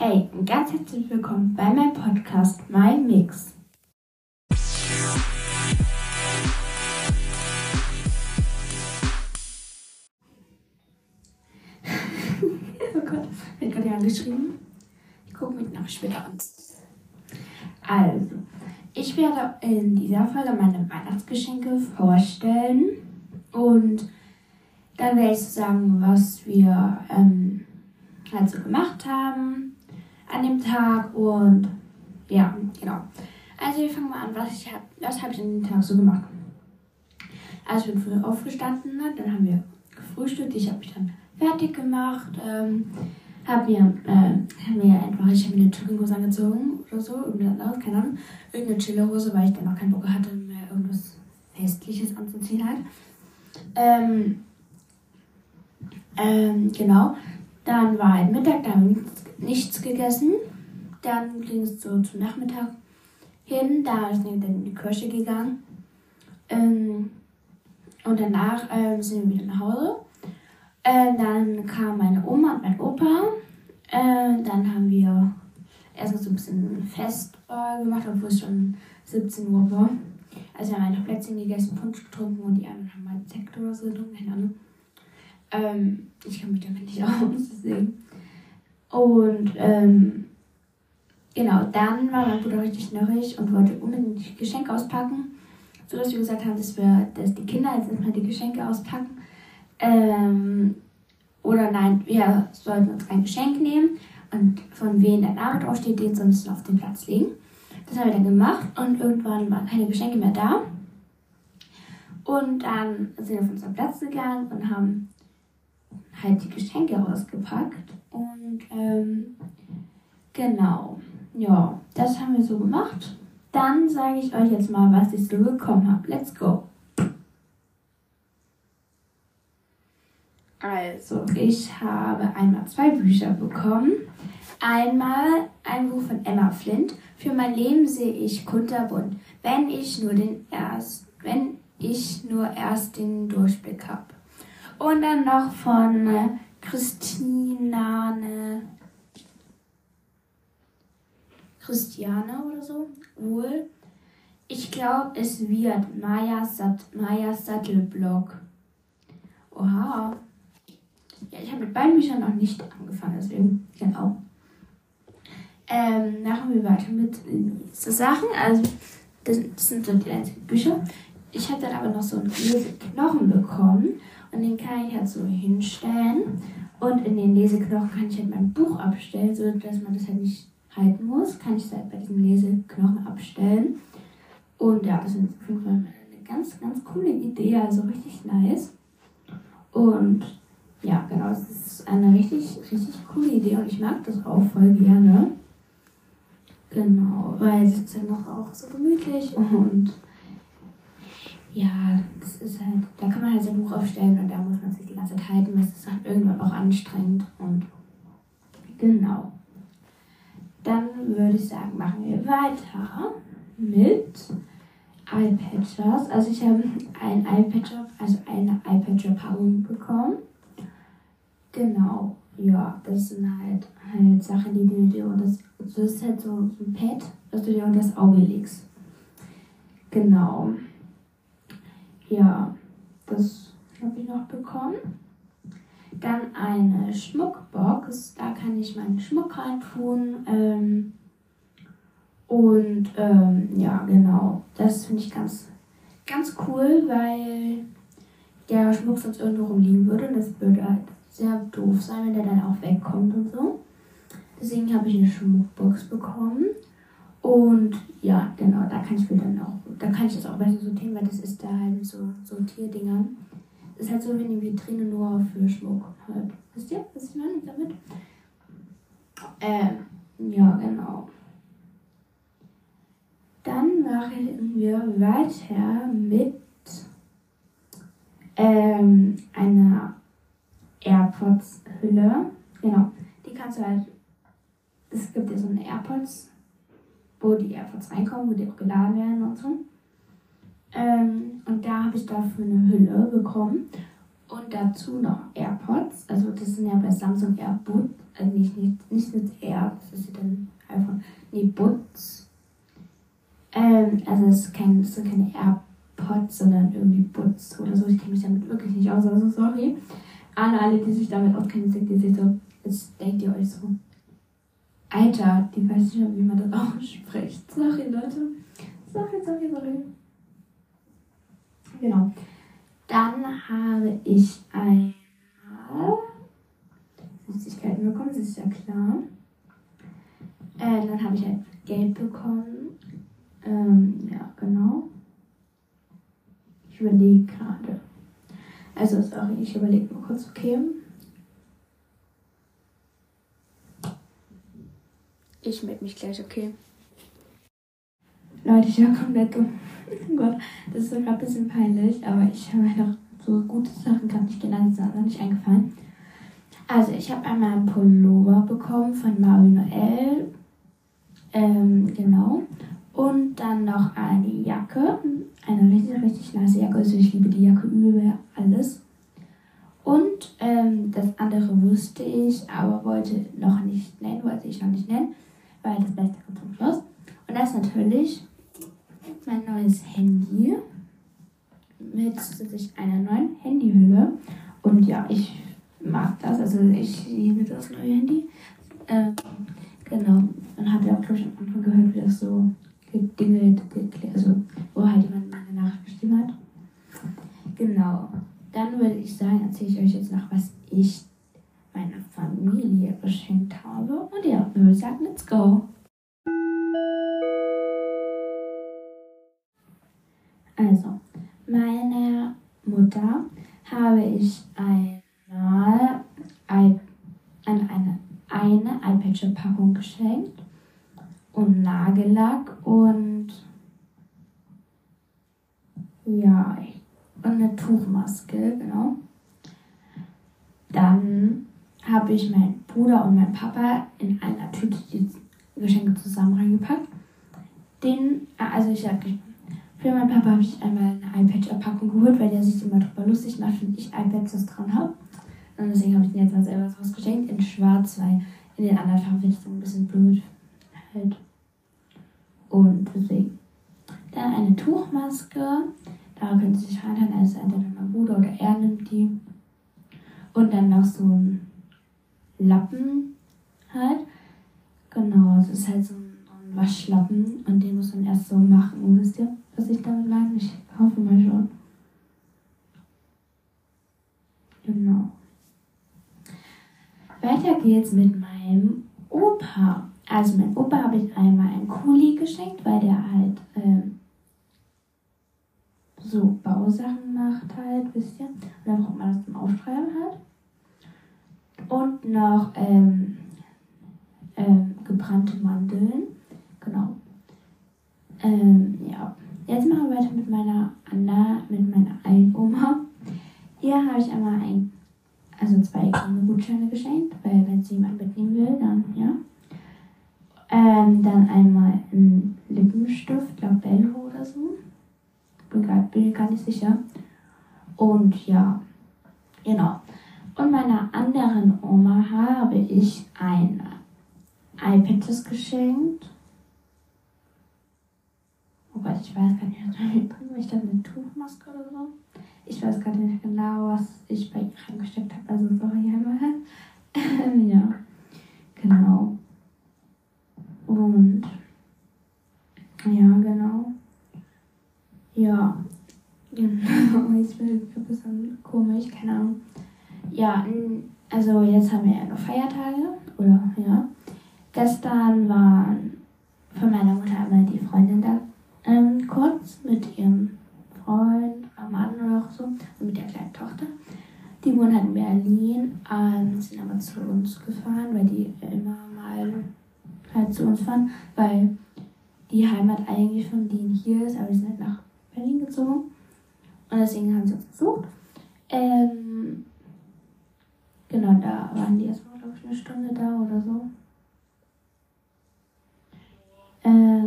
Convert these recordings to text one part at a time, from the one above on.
Hey und ganz herzlich willkommen bei meinem Podcast My Mix. oh Gott, wird gerade angeschrieben. Ich gucke mich noch später an. Also, ich werde in dieser Folge meine Weihnachtsgeschenke vorstellen und dann werde ich sagen, was wir ähm, halt gemacht haben an dem Tag und ja, genau. Also wir fangen mal an, was ich habe, was habe ich an dem Tag so gemacht. Also ich bin früh aufgestanden, ne, dann haben wir gefrühstückt, ich habe mich dann fertig gemacht, ähm, habe mir, äh, hab mir einfach, ich habe mir eine Jogginghose angezogen oder so, irgendeine, keine Ahnung, irgendeine Chillerhose, weil ich dann noch keinen Bock hatte, mehr irgendwas Festliches anzuziehen halt. Ähm, ähm, genau. Dann war ein Mittag, da haben wir nichts, gegessen. Dann ging es so zum Nachmittag hin, da sind wir dann in die Kirche gegangen. Ähm, und danach ähm, sind wir wieder nach Hause. Äh, dann kam meine Oma und mein Opa. Äh, dann haben wir erstmal so ein bisschen Fest äh, gemacht, obwohl es schon 17 Uhr war. Also wir haben einfach Plätzchen gegessen, Punsch getrunken und die anderen haben mal Sekt oder so getrunken, keine Ahnung. Ähm, ich kann mich damit nicht aus, deswegen. Und ähm, genau, dann war mein Bruder richtig schnurrig und wollte unbedingt Geschenke auspacken, sodass wir gesagt haben, dass wir, dass die Kinder jetzt erstmal die Geschenke auspacken. Ähm, oder nein, wir sollten uns ein Geschenk nehmen und von wem der Name draufsteht, den sonst auf den Platz legen. Das haben wir dann gemacht und irgendwann waren keine Geschenke mehr da. Und dann sind wir auf unseren Platz gegangen und haben halt die Geschenke rausgepackt. Und ähm, genau, ja, das haben wir so gemacht. Dann sage ich euch jetzt mal, was ich so bekommen habe. Let's go. Also, ich habe einmal zwei Bücher bekommen. Einmal ein Buch von Emma Flint. Für mein Leben sehe ich kunterbunt, wenn ich nur den erst, wenn ich nur erst den Durchblick habe. Und dann noch von äh, Christinane. Christiane oder so. Wohl. Ich glaube, es wird Maya, Sat Maya Sattelblock. Oha. Ja, ich habe mit beiden Büchern noch nicht angefangen, deswegen, genau. Ähm, machen wir weiter mit so Sachen. Also, das, sind so die einzigen Bücher. Ich habe dann aber noch so einen Leseknochen bekommen und den kann ich halt so hinstellen. Und in den Leseknochen kann ich halt mein Buch abstellen, so dass man das halt nicht halten muss. Kann ich es halt bei diesem Leseknochen abstellen. Und ja, das ist auf jeden Fall eine ganz, ganz coole Idee, also richtig nice. Und ja, genau, das ist eine richtig, richtig coole Idee und ich mag das auch voll gerne. Genau, weil es ist ja noch auch so gemütlich und ja, das ist halt, da kann man halt sein Buch aufstellen und da muss man sich die ganze Zeit halten, das ist halt irgendwann auch anstrengend und genau. Dann würde ich sagen, machen wir weiter mit iPadgers. Also ich habe ein iPadger, also eine iPadger-Packung bekommen. Genau, ja, das sind halt, halt Sachen, die du dir und das, das ist halt so ein Pad, das du dir unter das Auge legst. Genau. Ja, das habe ich noch bekommen. Dann eine Schmuckbox, da kann ich meinen Schmuck reintun. Ähm, und ähm, ja, genau, das finde ich ganz, ganz cool, weil der Schmuck sonst irgendwo rumliegen würde. Und das würde halt sehr doof sein, wenn der dann auch wegkommt und so. Deswegen habe ich eine Schmuckbox bekommen. Und ja, genau, da kann ich mir dann auch, da kann ich das auch besser sortieren, weil das ist da halt mit so Sortierdingern. Das ist halt so wie eine Vitrine nur für Schmuck halt. Wisst ihr, was ich meine damit? Ähm, ja, genau. Dann machen wir weiter mit ähm, einer AirPods-Hülle. Genau. Die kannst du halt. Es gibt ja so eine AirPods, wo die AirPods reinkommen, wo die auch geladen werden und so. Ähm, und da habe ich dafür eine Hülle bekommen. Und dazu noch AirPods. Also das sind ja bei Samsung AirPods, also nicht, nicht, nicht mit R, das ist dann einfach, nee, Butz. Ähm, also es ist, kein, sind keine AirPods, sondern irgendwie Butz oder so. Ich kenne mich damit wirklich nicht aus, also sorry. An alle, die sich damit auskennen, sind die sich so, jetzt denkt ihr euch so, Alter, die weiß nicht wie man das ausspricht. Sorry, Leute. Sorry, sorry, sorry. Genau. Dann habe ich einmal Süßigkeiten bekommen, das ist ja klar. Äh, dann habe ich halt Geld bekommen. Ähm, ja, genau. Ich überlege gerade. Also, sorry, ich überlege mal kurz, okay. Ich melde mich gleich, okay? Leute, ich war komplett dumm. Oh Gott, das ist sogar ein bisschen peinlich, aber ich habe einfach so gute Sachen gerade nicht genannt, sind aber nicht eingefallen. Also, ich habe einmal einen Pullover bekommen von Marie Noel. Ähm, genau. Und dann noch eine Jacke. Eine richtig, richtig nice Jacke. Also, ich liebe die Jacke über alles. Und ähm, das andere wusste ich, aber wollte noch nicht nennen, wollte ich noch nicht nennen, weil das Beste kommt zum Schluss. Und das ist natürlich mein neues Handy mit zusätzlich einer neuen Handyhülle. Und ja, ich mag das, also ich liebe das neue Handy. Ähm, genau. Man hat ja auch, glaube ich, am Anfang gehört, wie das so gedingelt, also wo halt jemand meine Nachricht geschrieben hat. Genau. Dann würde ich sagen, erzähle ich euch jetzt noch, was ich meiner Familie geschenkt habe. Und ja, dann würde ich sagen, let's go. Also, meiner Mutter habe ich einmal ein, eine, eine iPad-Packung geschenkt und Nagellack und ja, und eine Tuchmaske, genau. Dann habe ich meinen Bruder und meinen Papa in einer Tüte die Geschenke zusammen reingepackt. Den, also ich sag, für meinen Papa habe ich einmal eine iPad-Packung geholt, weil der sich immer drüber lustig macht, wenn ich iPads das dran habe. Und deswegen habe ich den jetzt mal selber rausgeschenkt in schwarz, weil in den anderen Farben finde ich so ein bisschen blöd. Halt. Und deswegen. Dann eine Tuchmaske. Da können Sie sich reinhalten, also entweder mein Bruder oder er nimmt die. Und dann noch so ein Lappen halt. Genau, das ist halt so ein Waschlappen und den muss man erst so machen, wisst ihr? Was ich damit meine? Ich hoffe mal schon. Genau. Weiter geht's mit meinem Opa. Also mein Opa habe ich einmal einen Kuli geschenkt, weil der halt ähm, so Bausachen macht halt, wisst ihr. Und dann braucht das zum Aufschreiben halt. Und noch ähm, ähm, gebrannte Mandeln. Genau. Ähm, ja. Jetzt machen wir weiter mit meiner Anna, mit meiner Oma. Hier habe ich einmal ein, also zwei kleine Gutscheine geschenkt, weil wenn sie jemand mitnehmen will, dann ja. Ähm, dann einmal ein Lippenstift, Labello oder so. Bin, grad, bin gar nicht sicher. Und ja, genau. Und meiner anderen Oma habe ich ein iPad geschenkt Oh Gott, ich weiß gar nicht, was ich da eine Tuchmaske oder so. Ich weiß gerade nicht genau, was ich bei ihr reingesteckt habe. Also sorry einmal. ja, genau. Und ja, genau. Ja, genau. Ich bin ein bisschen komisch, keine Ahnung. Ja, also jetzt haben wir ja noch Feiertage, oder ja. Gestern waren von meiner Mutter einmal die Freundin da ähm, kurz mit ihrem Freund, Mann oder auch so, und mit der kleinen Tochter. Die wohnen halt in Berlin, ähm, sind aber zu uns gefahren, weil die immer mal halt zu uns fahren, weil die Heimat eigentlich von denen hier ist, aber die sind halt nach Berlin gezogen. Und deswegen haben sie uns besucht. Ähm, genau, da waren die erstmal, glaube ich, eine Stunde da oder so. Ähm,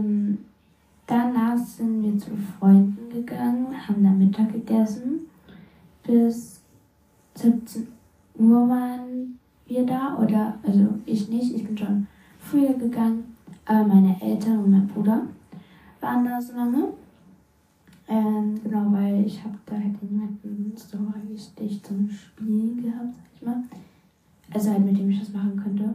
wir zu Freunden gegangen, haben da Mittag gegessen. Bis 17 Uhr waren wir da oder, also ich nicht, ich bin schon früher gegangen, aber meine Eltern und mein Bruder waren da so lange. Ähm, genau, weil ich habe da halt niemanden so richtig zum Spielen gehabt, sag ich mal. Also halt mit dem ich das machen könnte.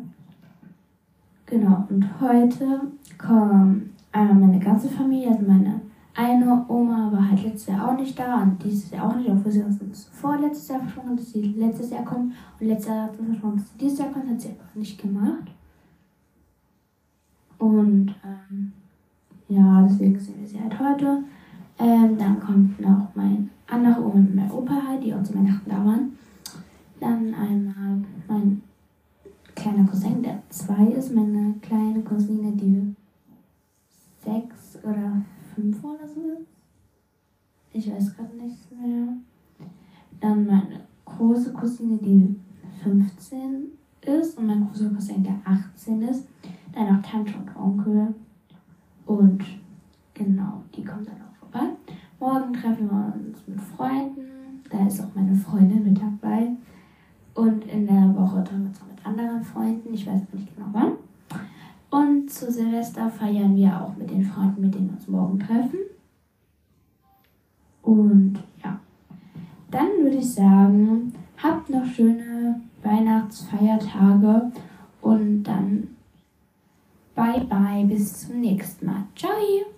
Genau, und heute kommen einmal meine ganze Familie, also meine eine Oma war halt letztes Jahr auch nicht da und dieses Jahr auch nicht, obwohl sie uns vorletztes Jahr versprochen dass sie letztes Jahr kommt. Und letztes Jahr hat sie versprochen, dass sie dieses Jahr kommt, hat sie einfach nicht gemacht. Und ähm, ja, deswegen sehen wir sie halt heute. Ähm, dann kommt noch mein anderer Oma und mein Opa halt, die auch zu Weihnachten da waren. Dann einmal mein kleiner Cousin, der zwei ist, meine kleine Cousine, die sechs oder fünf oder so ist. Ich weiß gerade nicht mehr. Dann meine große Cousine, die 15 ist und mein großer Cousin, der 18 ist. Dann noch Tante und Onkel. Und genau, die kommen dann auch vorbei. Morgen treffen wir uns mit Freunden. Da ist auch meine Freundin mit dabei. Und in der Woche treffen wir uns auch mit anderen Freunden. Ich weiß nicht genau wann. Zu Silvester feiern wir auch mit den Freunden, mit denen wir uns morgen treffen. Und ja, dann würde ich sagen, habt noch schöne Weihnachtsfeiertage und dann bye bye, bis zum nächsten Mal. Ciao!